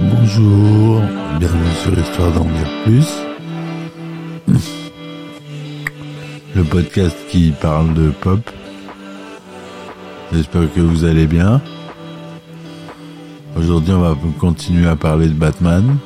Bonjour, bienvenue sur Histoire d'en plus. Le podcast qui parle de pop. J'espère que vous allez bien. Aujourd'hui, on va continuer à parler de Batman.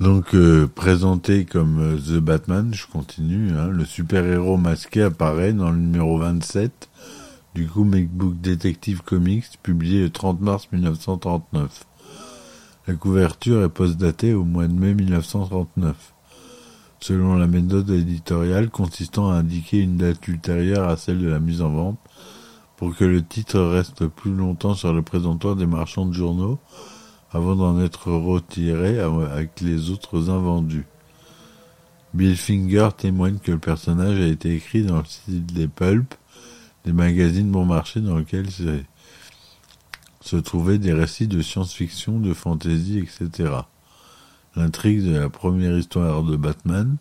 Donc euh, présenté comme euh, The Batman, je continue, hein, le super-héros masqué apparaît dans le numéro 27 du comic book Detective Comics publié le 30 mars 1939. La couverture est postdatée au mois de mai 1939, selon la méthode éditoriale consistant à indiquer une date ultérieure à celle de la mise en vente pour que le titre reste plus longtemps sur le présentoir des marchands de journaux avant d'en être retiré avec les autres invendus. Bill Finger témoigne que le personnage a été écrit dans le style des pulps, des magazines bon marché dans lesquels se trouvaient des récits de science-fiction, de fantasy, etc. L'intrigue de la première histoire de Batman,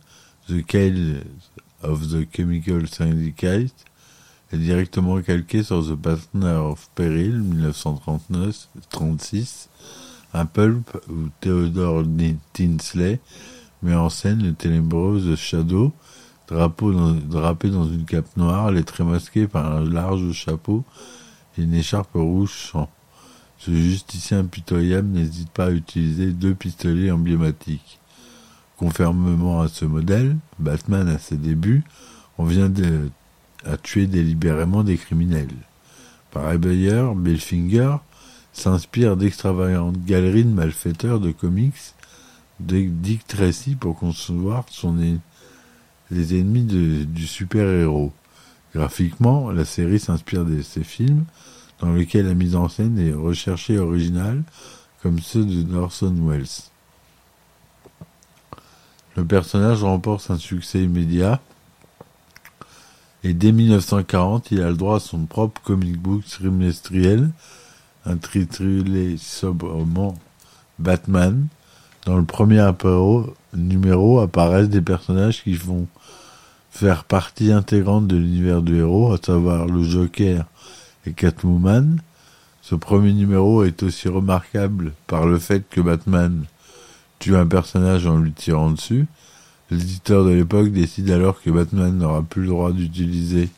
The Cale of the Chemical Syndicate, est directement calquée sur The Partner of Peril 1939-36, un pulp où Theodore Tinsley met en scène le ténébreux Shadow, drapé dans une cape noire, les traits masqués par un large chapeau et une écharpe rouge sang. Ce justicien impitoyable n'hésite pas à utiliser deux pistolets emblématiques. Conformément à ce modèle, Batman à ses débuts, on vient à tuer délibérément des criminels. Par ailleurs, Bellfinger s'inspire d'extravagantes galeries de malfaiteurs de comics de Dick Tracy pour concevoir son les ennemis du super-héros. Graphiquement, la série s'inspire de ces films, dans lesquels la mise en scène est recherchée originale, comme ceux de Orson Welles. Le personnage remporte un succès immédiat, et dès 1940, il a le droit à son propre comic book trimestriel, intitulé sobrement Batman. Dans le premier numéro apparaissent des personnages qui vont faire partie intégrante de l'univers du héros, à savoir le Joker et Catwoman. Ce premier numéro est aussi remarquable par le fait que Batman tue un personnage en lui tirant dessus. L'éditeur de l'époque décide alors que Batman n'aura plus le droit d'utiliser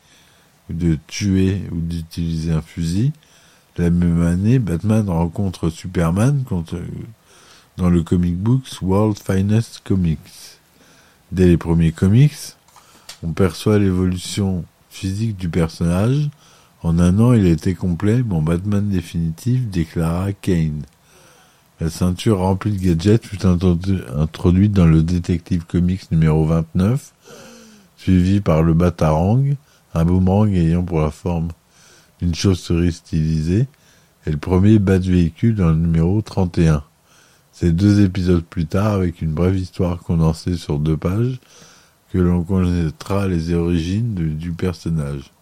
de tuer ou d'utiliser un fusil. La même année, Batman rencontre Superman dans le comic books World Finest Comics. Dès les premiers comics, on perçoit l'évolution physique du personnage. En un an, il était complet, mon Batman définitif, déclara Kane. La ceinture remplie de gadgets fut introduite dans le Detective Comics numéro 29, suivi par le Batarang, un boomerang ayant pour la forme une chauve-souris stylisée, et le premier bat véhicule dans le numéro 31. C'est deux épisodes plus tard, avec une brève histoire condensée sur deux pages, que l'on connaîtra les origines du personnage.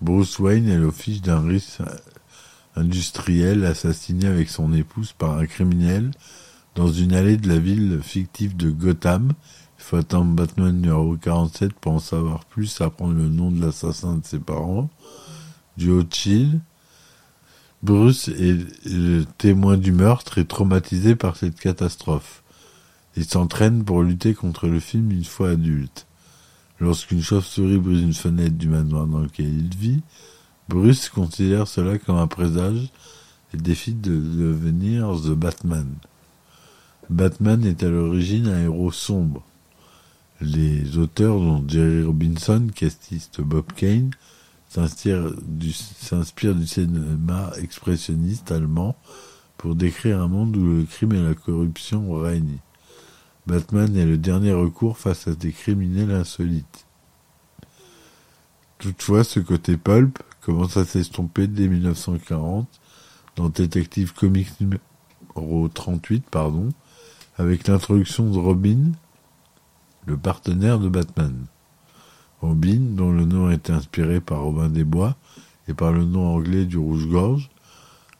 Bruce Wayne est l'office d'un riche industriel assassiné avec son épouse par un criminel dans une allée de la ville fictive de Gotham. Il faut attendre Batman numéro 47 pour en savoir plus, apprendre le nom de l'assassin de ses parents du Haut-Chill. Bruce est le témoin du meurtre et traumatisé par cette catastrophe. Il s'entraîne pour lutter contre le film une fois adulte. Lorsqu'une chauve-souris brise une fenêtre du manoir dans lequel il vit, Bruce considère cela comme un présage et décide de devenir The Batman. Batman est à l'origine un héros sombre. Les auteurs, dont Jerry Robinson, castiste Bob Kane, s'inspire du, cinéma expressionniste allemand pour décrire un monde où le crime et la corruption règnent. Batman est le dernier recours face à des criminels insolites. Toutefois, ce côté pulp commence à s'estomper dès 1940 dans Detective Comics numéro 38, pardon. avec l'introduction de Robin, le partenaire de Batman. Robin, dont le nom a été inspiré par Robin des Bois et par le nom anglais du rouge-gorge,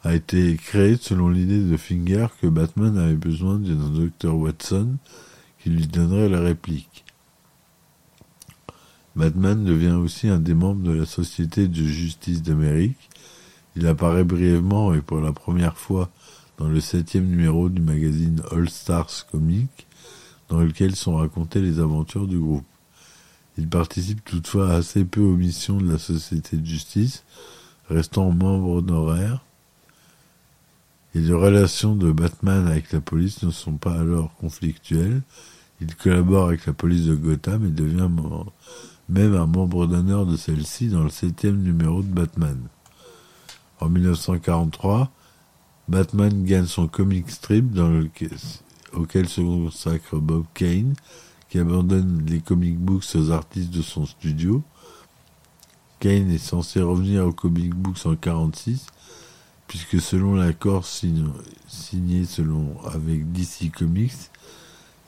a été créé selon l'idée de Finger que Batman avait besoin d'un docteur Watson qui lui donnerait la réplique. Batman devient aussi un des membres de la Société de justice d'Amérique. Il apparaît brièvement et pour la première fois dans le septième numéro du magazine All Stars Comics, dans lequel sont racontées les aventures du groupe. Il participe toutefois assez peu aux missions de la Société de justice, restant membre honoraire, et les relations de Batman avec la police ne sont pas alors conflictuelles. Il collabore avec la police de Gotham et devient même un membre d'honneur de celle-ci dans le septième numéro de Batman. En 1943, Batman gagne son comic strip auquel se consacre Bob Kane, qui abandonne les comic books aux artistes de son studio. Kane est censé revenir aux comic books en 1946, puisque selon l'accord signé selon avec DC Comics,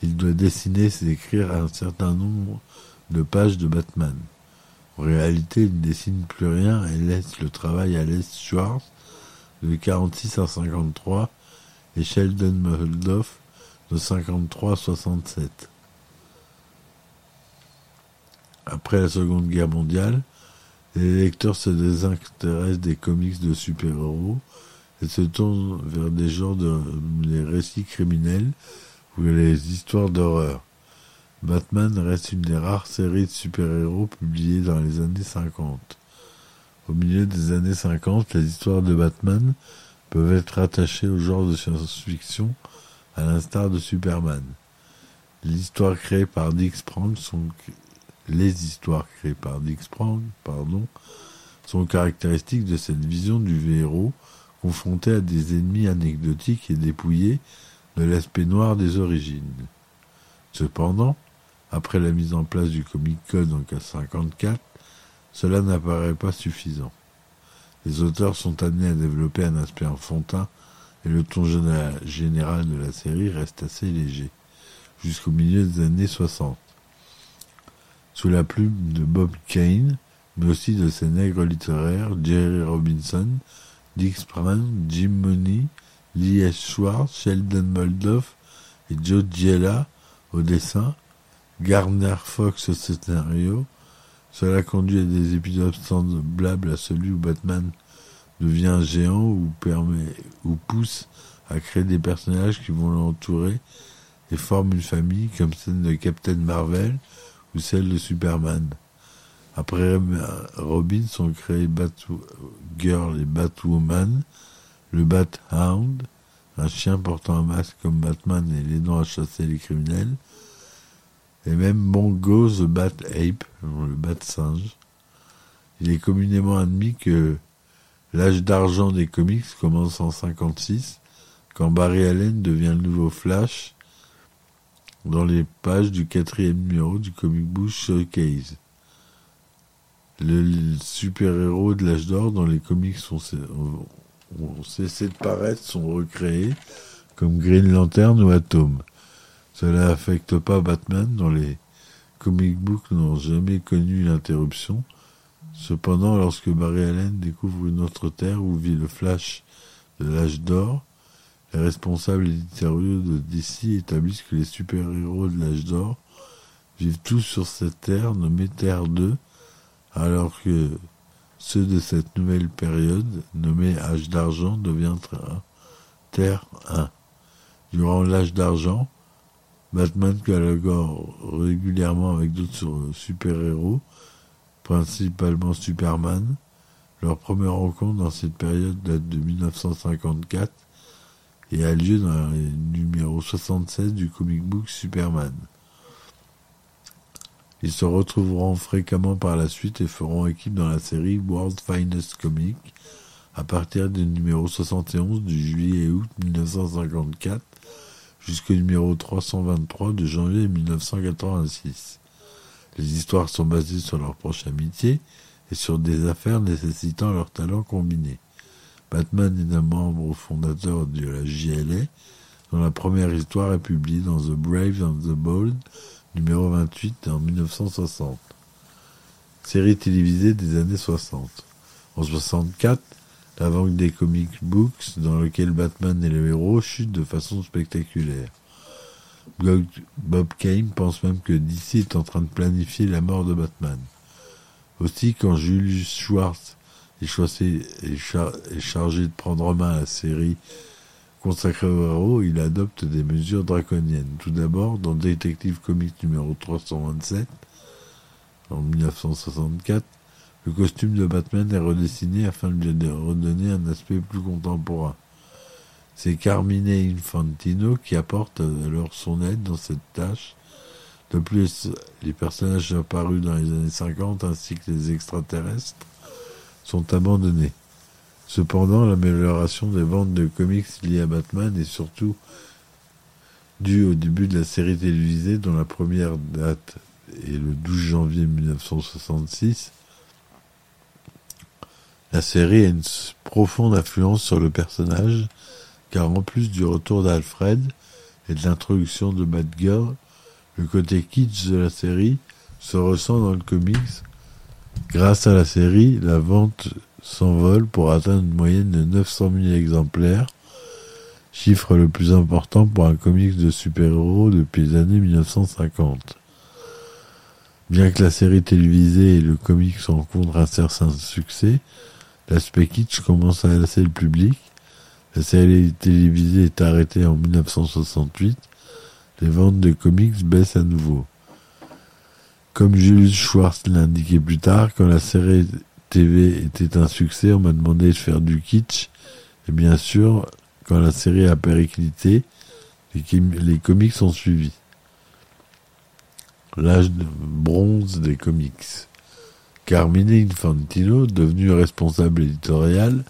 il doit dessiner et écrire un certain nombre de pages de Batman. En réalité, il ne dessine plus rien et laisse le travail à Les Schwartz de 46 à 53 et Sheldon Moldoff de 53 à 67. Après la Seconde Guerre mondiale, les lecteurs se désintéressent des comics de super-héros et se tournent vers des genres de récits criminels ou les histoires d'horreur. Batman reste une des rares séries de super-héros publiées dans les années 50. Au milieu des années 50, les histoires de Batman peuvent être attachées au genre de science-fiction, à l'instar de Superman. Les histoires créées par Dick Sprang sont les histoires créées par Dick Sprang, pardon, sont caractéristiques de cette vision du héros confronté à des ennemis anecdotiques et dépouillés de l'aspect noir des origines. Cependant, après la mise en place du Comic Code en 1954, cela n'apparaît pas suffisant. Les auteurs sont amenés à développer un aspect enfantin et le ton général de la série reste assez léger, jusqu'au milieu des années 60. Sous la plume de Bob Kane, mais aussi de ses nègres littéraires, Jerry Robinson, Dick Sprang, Jim Mooney, Lee S. Schwartz, Sheldon Moldoff et Joe Giella au dessin, Gardner Fox au scénario. Cela conduit à des épisodes semblables à celui où Batman devient géant ou permet ou pousse à créer des personnages qui vont l'entourer et forment une famille comme celle de Captain Marvel ou celle de Superman. Après Robin sont créés Batgirl et Batwoman, le Bat-Hound, un chien portant un masque comme Batman et l'aidant à chasser les criminels, et même Mongo the Bat Ape, le bat singe. Il est communément admis que l'âge d'argent des comics commence en 56, quand Barry Allen devient le nouveau Flash dans les pages du quatrième numéro du comic book Showcase. Le super-héros de l'âge d'or dans les comics ont, ont cessé de paraître sont recréés comme Green Lantern ou Atom. Cela n'affecte pas Batman dont les comic books n'ont jamais connu l'interruption. Cependant, lorsque Barry Allen découvre une autre terre où vit le Flash de l'âge d'or, les responsables éditoriaux de DC établissent que les super-héros de l'âge d'or vivent tous sur cette terre nommée Terre 2, alors que ceux de cette nouvelle période, nommée Âge d'argent, deviendra Terre 1. Durant l'âge d'argent, Batman collabore régulièrement avec d'autres super-héros, principalement Superman. Leur première rencontre dans cette période date de 1954 et a lieu dans le numéro 76 du comic book Superman. Ils se retrouveront fréquemment par la suite et feront équipe dans la série World Finest Comic à partir du numéro 71 du juillet et août 1954 jusqu'au numéro 323 de janvier 1986. Les histoires sont basées sur leur proche amitié et sur des affaires nécessitant leurs talents combinés. Batman est un membre fondateur de la JLA, dont la première histoire est publiée dans The Brave and the Bold, numéro 28 en 1960. Série télévisée des années 60. En 64, la vente des comic books dans lequel Batman et le héros chutent de façon spectaculaire. Bob Kane pense même que DC est en train de planifier la mort de Batman. Aussi, quand Julius Schwartz est, chargé de prendre en main la série consacrée au héros, il adopte des mesures draconiennes. Tout d'abord, dans Detective Comics numéro 327, en 1964, le costume de Batman est redessiné afin de lui redonner un aspect plus contemporain. C'est Carmine Infantino qui apporte alors son aide dans cette tâche. De plus, les personnages apparus dans les années 50 ainsi que les extraterrestres sont abandonnés. Cependant, l'amélioration des ventes de comics liées à Batman est surtout due au début de la série télévisée dont la première date est le 12 janvier 1966. La série a une profonde influence sur le personnage car en plus du retour d'Alfred et de l'introduction de Batgirl, le côté kitsch de la série se ressent dans le comics. Grâce à la série, la vente s'envole pour atteindre une moyenne de 900 000 exemplaires, chiffre le plus important pour un comics de super-héros depuis les années 1950. Bien que la série télévisée et le comics rencontrent un certain succès, l'aspect kitsch commence à lasser le public la série télévisée est arrêtée en 1968. Les ventes de comics baissent à nouveau. Comme Julius Schwartz l'indiquait plus tard, quand la série TV était un succès, on m'a demandé de faire du kitsch. Et bien sûr, quand la série a périclité, les, comics ont suivi. L'âge bronze des comics. Carmine Infantino, devenu responsable éditorial,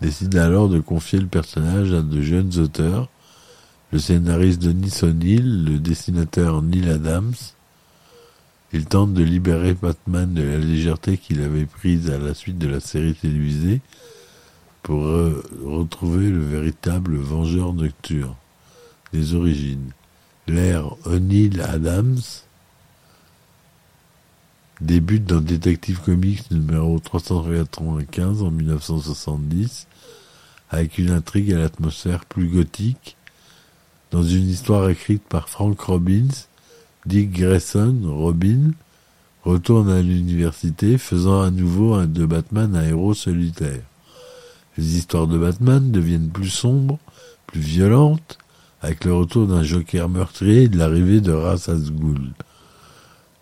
décide alors de confier le personnage à de jeunes auteurs, le scénariste Denis O'Neill, le dessinateur Neil Adams. Il tente de libérer Batman de la légèreté qu'il avait prise à la suite de la série télévisée pour retrouver le véritable vengeur nocturne des origines. L'ère O'Neill Adams débute dans Detective Comics numéro 395 en 1970 avec une intrigue à l'atmosphère plus gothique dans une histoire écrite par Frank Robbins, Dick Grayson, Robin, retourne à l'université faisant à nouveau de Batman un héros solitaire. Les histoires de Batman deviennent plus sombres, plus violentes, avec le retour d'un Joker meurtrier et de l'arrivée de Ra's al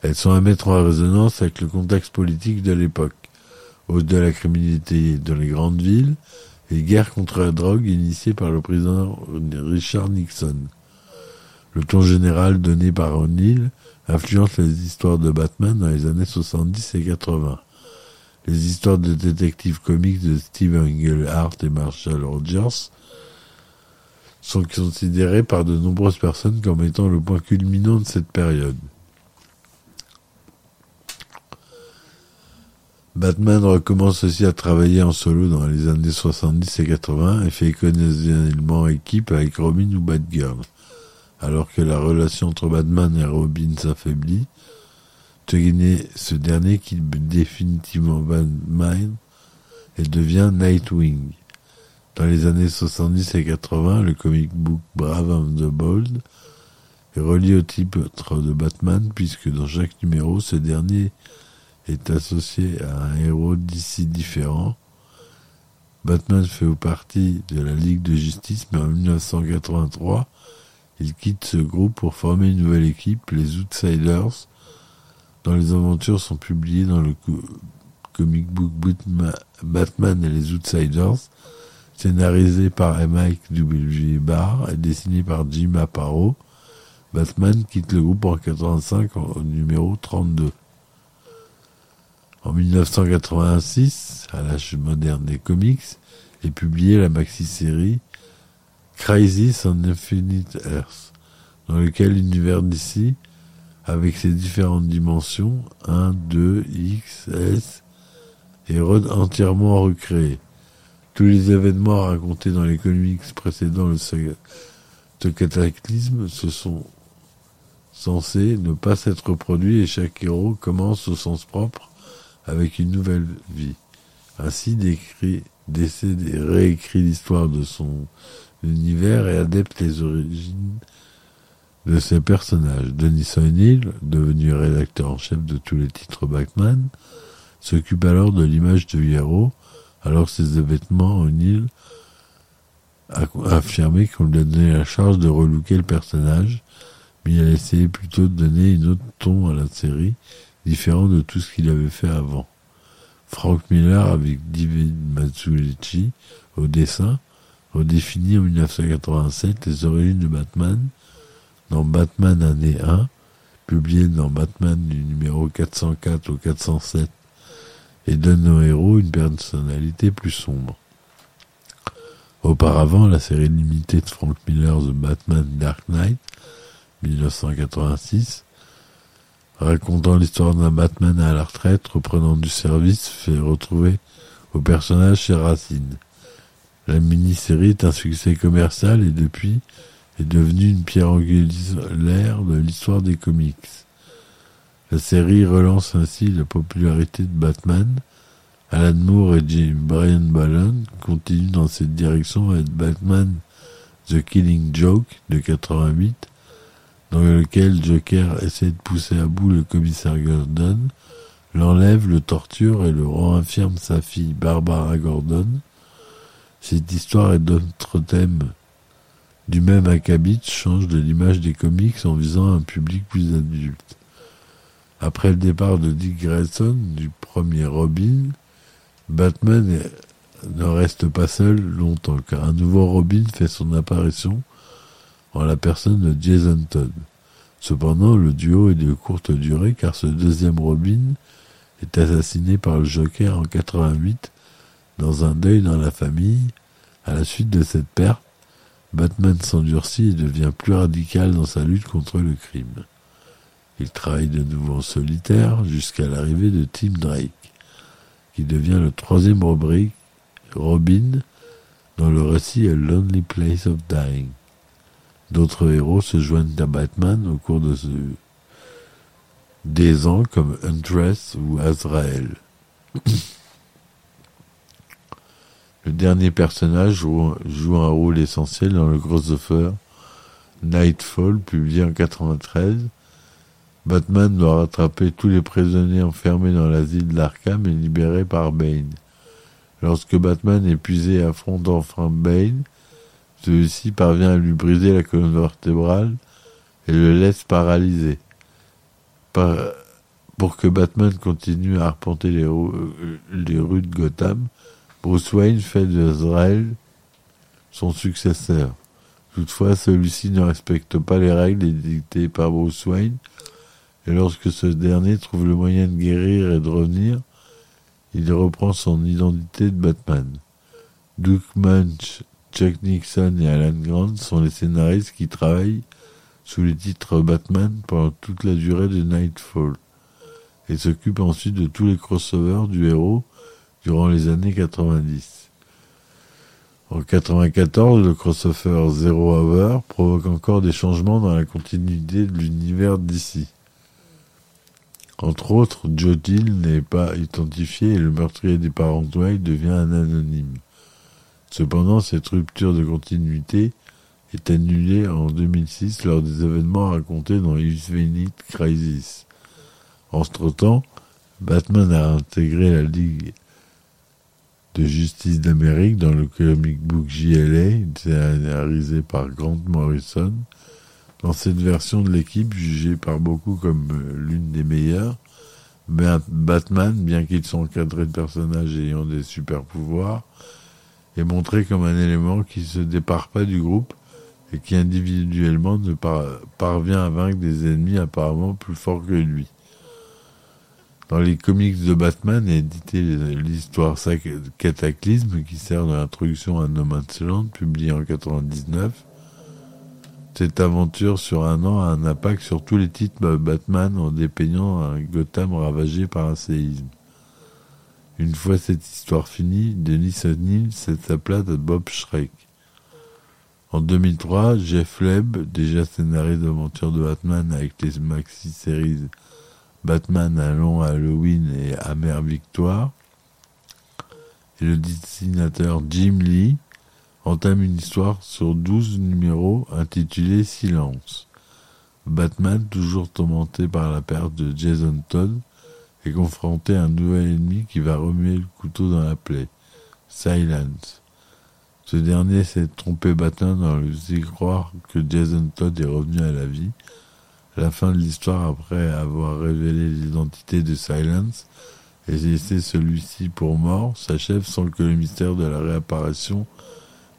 elles sont à mettre en résonance avec le contexte politique de l'époque, hausse de la criminalité dans les grandes villes et guerre contre la drogue initiée par le président Richard Nixon. Le ton général donné par O'Neill influence les histoires de Batman dans les années 70 et 80. Les histoires de détectives comiques de Steve Englehart et Marshall Rogers sont considérées par de nombreuses personnes comme étant le point culminant de cette période. Batman recommence aussi à travailler en solo dans les années 70 et 80 et fait occasionnellement équipe avec Robin ou Batgirl. Alors que la relation entre Batman et Robin s'affaiblit, ce dernier quitte définitivement Batman et devient Nightwing. Dans les années 70 et 80, le comic book Brave and the Bold est relié au titre de Batman puisque dans chaque numéro, ce dernier est associé à un héros d'ici différent. Batman fait partie de la Ligue de Justice, mais en 1983, il quitte ce groupe pour former une nouvelle équipe, les Outsiders, dont les aventures sont publiées dans le comic book Batman et les Outsiders, scénarisé par Mike W. Barr et dessiné par Jim Aparo. Batman quitte le groupe en 85 au numéro 32. En 1986, à l'âge moderne des comics, est publiée la maxi-série Crisis on Infinite Earth, dans lequel l'univers d'ici, avec ses différentes dimensions, 1, 2, X, S, est entièrement recréé. Tous les événements racontés dans les comics précédant le Ce cataclysme se sont censés ne pas s'être produits et chaque héros commence au sens propre avec une nouvelle vie. Ainsi décrit, décédé, réécrit l'histoire de son univers et adapte les origines de ses personnages. Denis O'Neill, devenu rédacteur en chef de tous les titres Batman, s'occupe alors de l'image du héros, alors ses événements O'Neill a affirmé qu'on lui a donné la charge de relooker le personnage, mais il a essayé plutôt de donner une autre ton à la série, différent de tout ce qu'il avait fait avant. Frank Miller avec David Mazzucchelli au dessin redéfinit en 1987 les origines de Batman dans Batman année 1, publié dans Batman du numéro 404 au 407 et donne au héros une personnalité plus sombre. Auparavant, la série limitée de Frank Miller The Batman Dark Knight 1986 racontant l'histoire d'un Batman à la retraite reprenant du service fait retrouver au personnage chez Racine. La mini-série est un succès commercial et depuis est devenue une pierre angulaire de l'histoire des comics. La série relance ainsi la popularité de Batman. Alan Moore et Jim Brian Ballon continuent dans cette direction avec Batman The Killing Joke de 88 dans lequel Joker essaie de pousser à bout le commissaire Gordon, l'enlève, le torture et le rend infirme sa fille Barbara Gordon. Cette histoire et d'autres thèmes du même acabit changent de l'image des comics en visant un public plus adulte. Après le départ de Dick Grayson du premier Robin, Batman ne reste pas seul longtemps car un nouveau Robin fait son apparition en la personne de Jason Todd. Cependant, le duo est de courte durée car ce deuxième Robin est assassiné par le Joker en 88 dans un deuil dans la famille. À la suite de cette perte, Batman s'endurcit et devient plus radical dans sa lutte contre le crime. Il travaille de nouveau en solitaire jusqu'à l'arrivée de Tim Drake, qui devient le troisième Robin dans le récit A Lonely Place of Dying. D'autres héros se joignent à Batman au cours de ce... des ans comme Huntress ou Azrael. Le dernier personnage joue, un rôle essentiel dans le crossover Nightfall, publié en 93. Batman doit rattraper tous les prisonniers enfermés dans l'asile d'Arkham et libérés par Bane. Lorsque Batman, épuisé, affronte enfin Bane, celui-ci parvient à lui briser la colonne vertébrale et le laisse paralysé. pour que Batman continue à arpenter les, les, rues de Gotham, Bruce Wayne fait de Zrael son successeur. Toutefois, celui-ci ne respecte pas les règles édictées par Bruce Wayne, et lorsque ce dernier trouve le moyen de guérir et de revenir, il reprend son identité de Batman. Duke Munch Chuck Nixon et Alan Grant sont les scénaristes qui travaillent sous les titres Batman pendant toute la durée de Nightfall et s'occupent ensuite de tous les crossovers du héros durant les années 90. En 94, le crossover Zero Hour provoque encore des changements dans la continuité de l'univers d'ici. Entre autres, Joe n'est pas identifié et le meurtrier des parents Wayne devient un anonyme. Cependant, cette rupture de continuité est annulée en 2006 lors des événements racontés dans Infinite Crisis. Entre-temps, Batman a intégré la Ligue de justice d'Amérique dans le comic book JLA, scénarisé par Grant Morrison. Dans cette version de l'équipe, jugée par beaucoup comme euh, l'une des meilleures, Batman, bien qu'il soit encadré de personnages ayant des super pouvoirs, est montré comme un élément qui se départ pas du groupe et qui individuellement ne parvient à vaincre des ennemis apparemment plus forts que lui. Dans les comics de Batman édité l'histoire Cataclysme qui sert d'introduction à No Man's Land, publié en 99. Cette aventure sur un an a un impact sur tous les titres Batman en dépeignant un Gotham ravagé par un séisme. Une fois cette histoire finie, Denis O'Neill cède sa place à Bob Schreck. En 2003, Jeff Leb, déjà scénariste d'aventure de Batman avec les maxi-séries Batman à long Halloween et Amère Victoire, et le dessinateur Jim Lee entame une histoire sur 12 numéros intitulée Silence. Batman, toujours tourmenté par la perte de Jason Todd, est confronté à un nouvel ennemi qui va remuer le couteau dans la plaie, Silence. Ce dernier s'est trompé Batman en lui faisant croire que Jason Todd est revenu à la vie. La fin de l'histoire, après avoir révélé l'identité de Silence et laissé celui-ci pour mort, s'achève sans que le mystère de la réapparition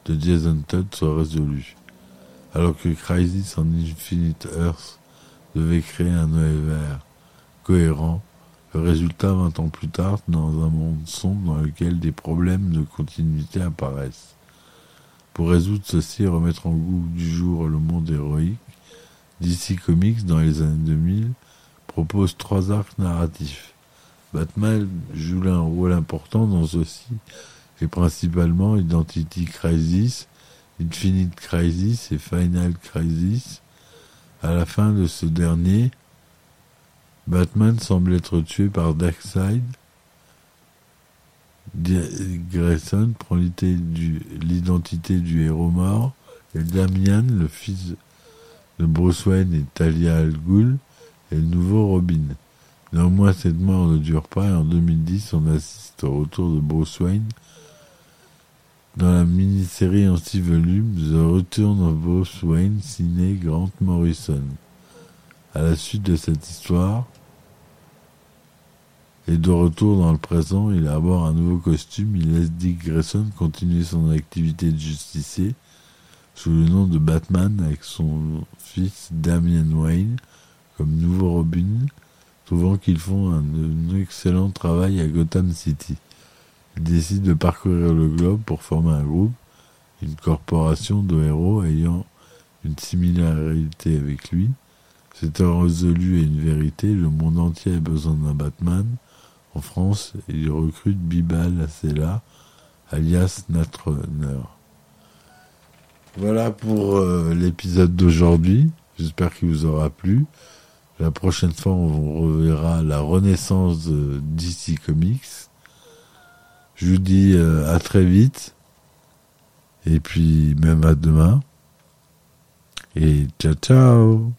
de Jason Todd soit résolu. Alors que Crisis en Infinite Earth devait créer un univers cohérent, le résultat, vingt ans plus tard, dans un monde sombre dans lequel des problèmes de continuité apparaissent. Pour résoudre ceci et remettre en goût du jour le monde héroïque, DC Comics, dans les années 2000, propose trois arcs narratifs. Batman joue un rôle important dans ceci, et principalement Identity Crisis, Infinite Crisis et Final Crisis. À la fin de ce dernier, Batman semble être tué par Darkseid. Grayson prend l'identité du, héros mort et Damian, le fils de Bruce Wayne et Talia al Ghul, est le nouveau Robin. Néanmoins, cette mort ne dure pas et en 2010, on assiste au retour de Bruce Wayne dans la mini-série en six volumes The Return of Bruce Wayne signé Grant Morrison. À la suite de cette histoire, et de retour dans le présent, il arbore un nouveau costume, il laisse Dick Grayson continuer son activité de justicier sous le nom de Batman avec son fils Damian Wayne comme nouveau Robin, trouvant qu'ils font un, excellent travail à Gotham City. Il décide de parcourir le globe pour former un groupe, une corporation de héros ayant une similarité avec lui. C'est résolu et une vérité, le monde entier a besoin d'un Batman, en France, il recrute Bibal Acela, alias Natrunner. Voilà pour euh, l'épisode d'aujourd'hui. J'espère qu'il vous aura plu. La prochaine fois, on reverra la renaissance DC Comics. Je vous dis euh, à très vite. Et puis même à demain. Et ciao ciao